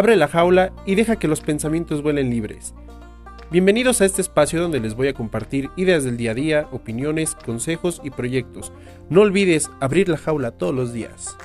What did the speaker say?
abre la jaula y deja que los pensamientos vuelen libres. Bienvenidos a este espacio donde les voy a compartir ideas del día a día, opiniones, consejos y proyectos. No olvides abrir la jaula todos los días.